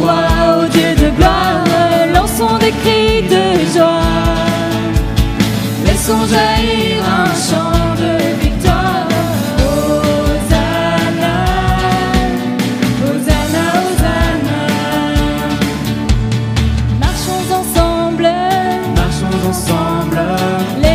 roi, au Dieu de gloire, lançons des cris de joie. Laissons jaillir un chant de victoire. Hosanna, Hosanna, Hosanna. Marchons ensemble, marchons ensemble.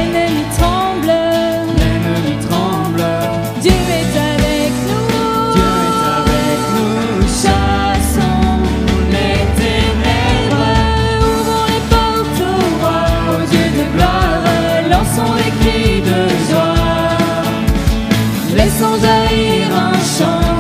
irá só.